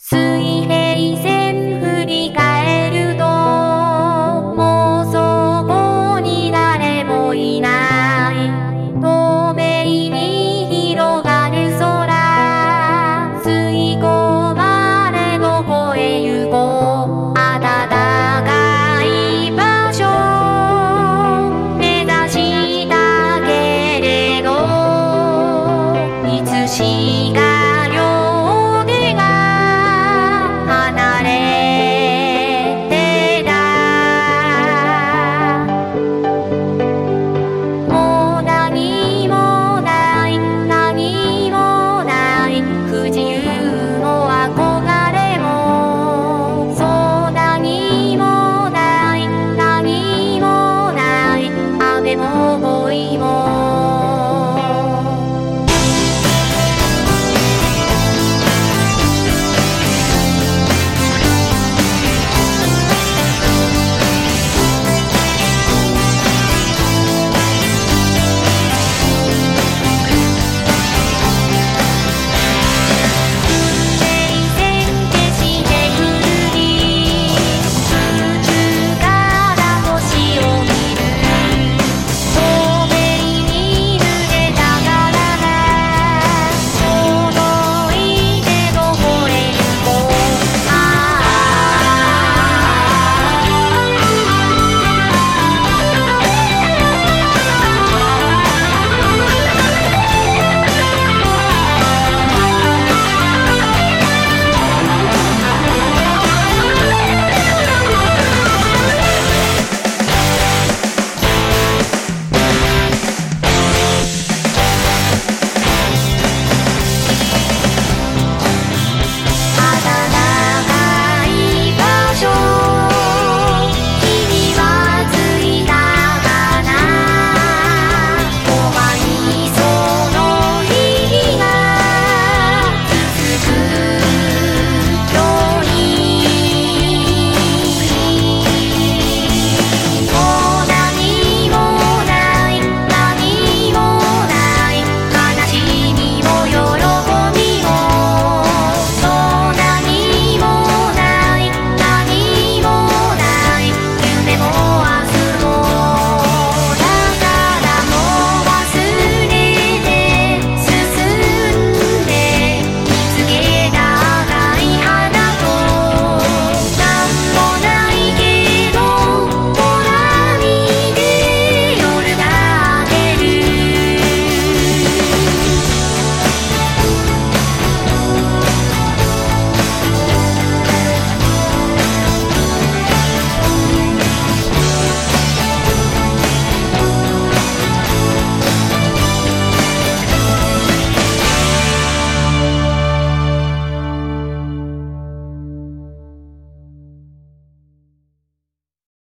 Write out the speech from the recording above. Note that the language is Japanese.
水平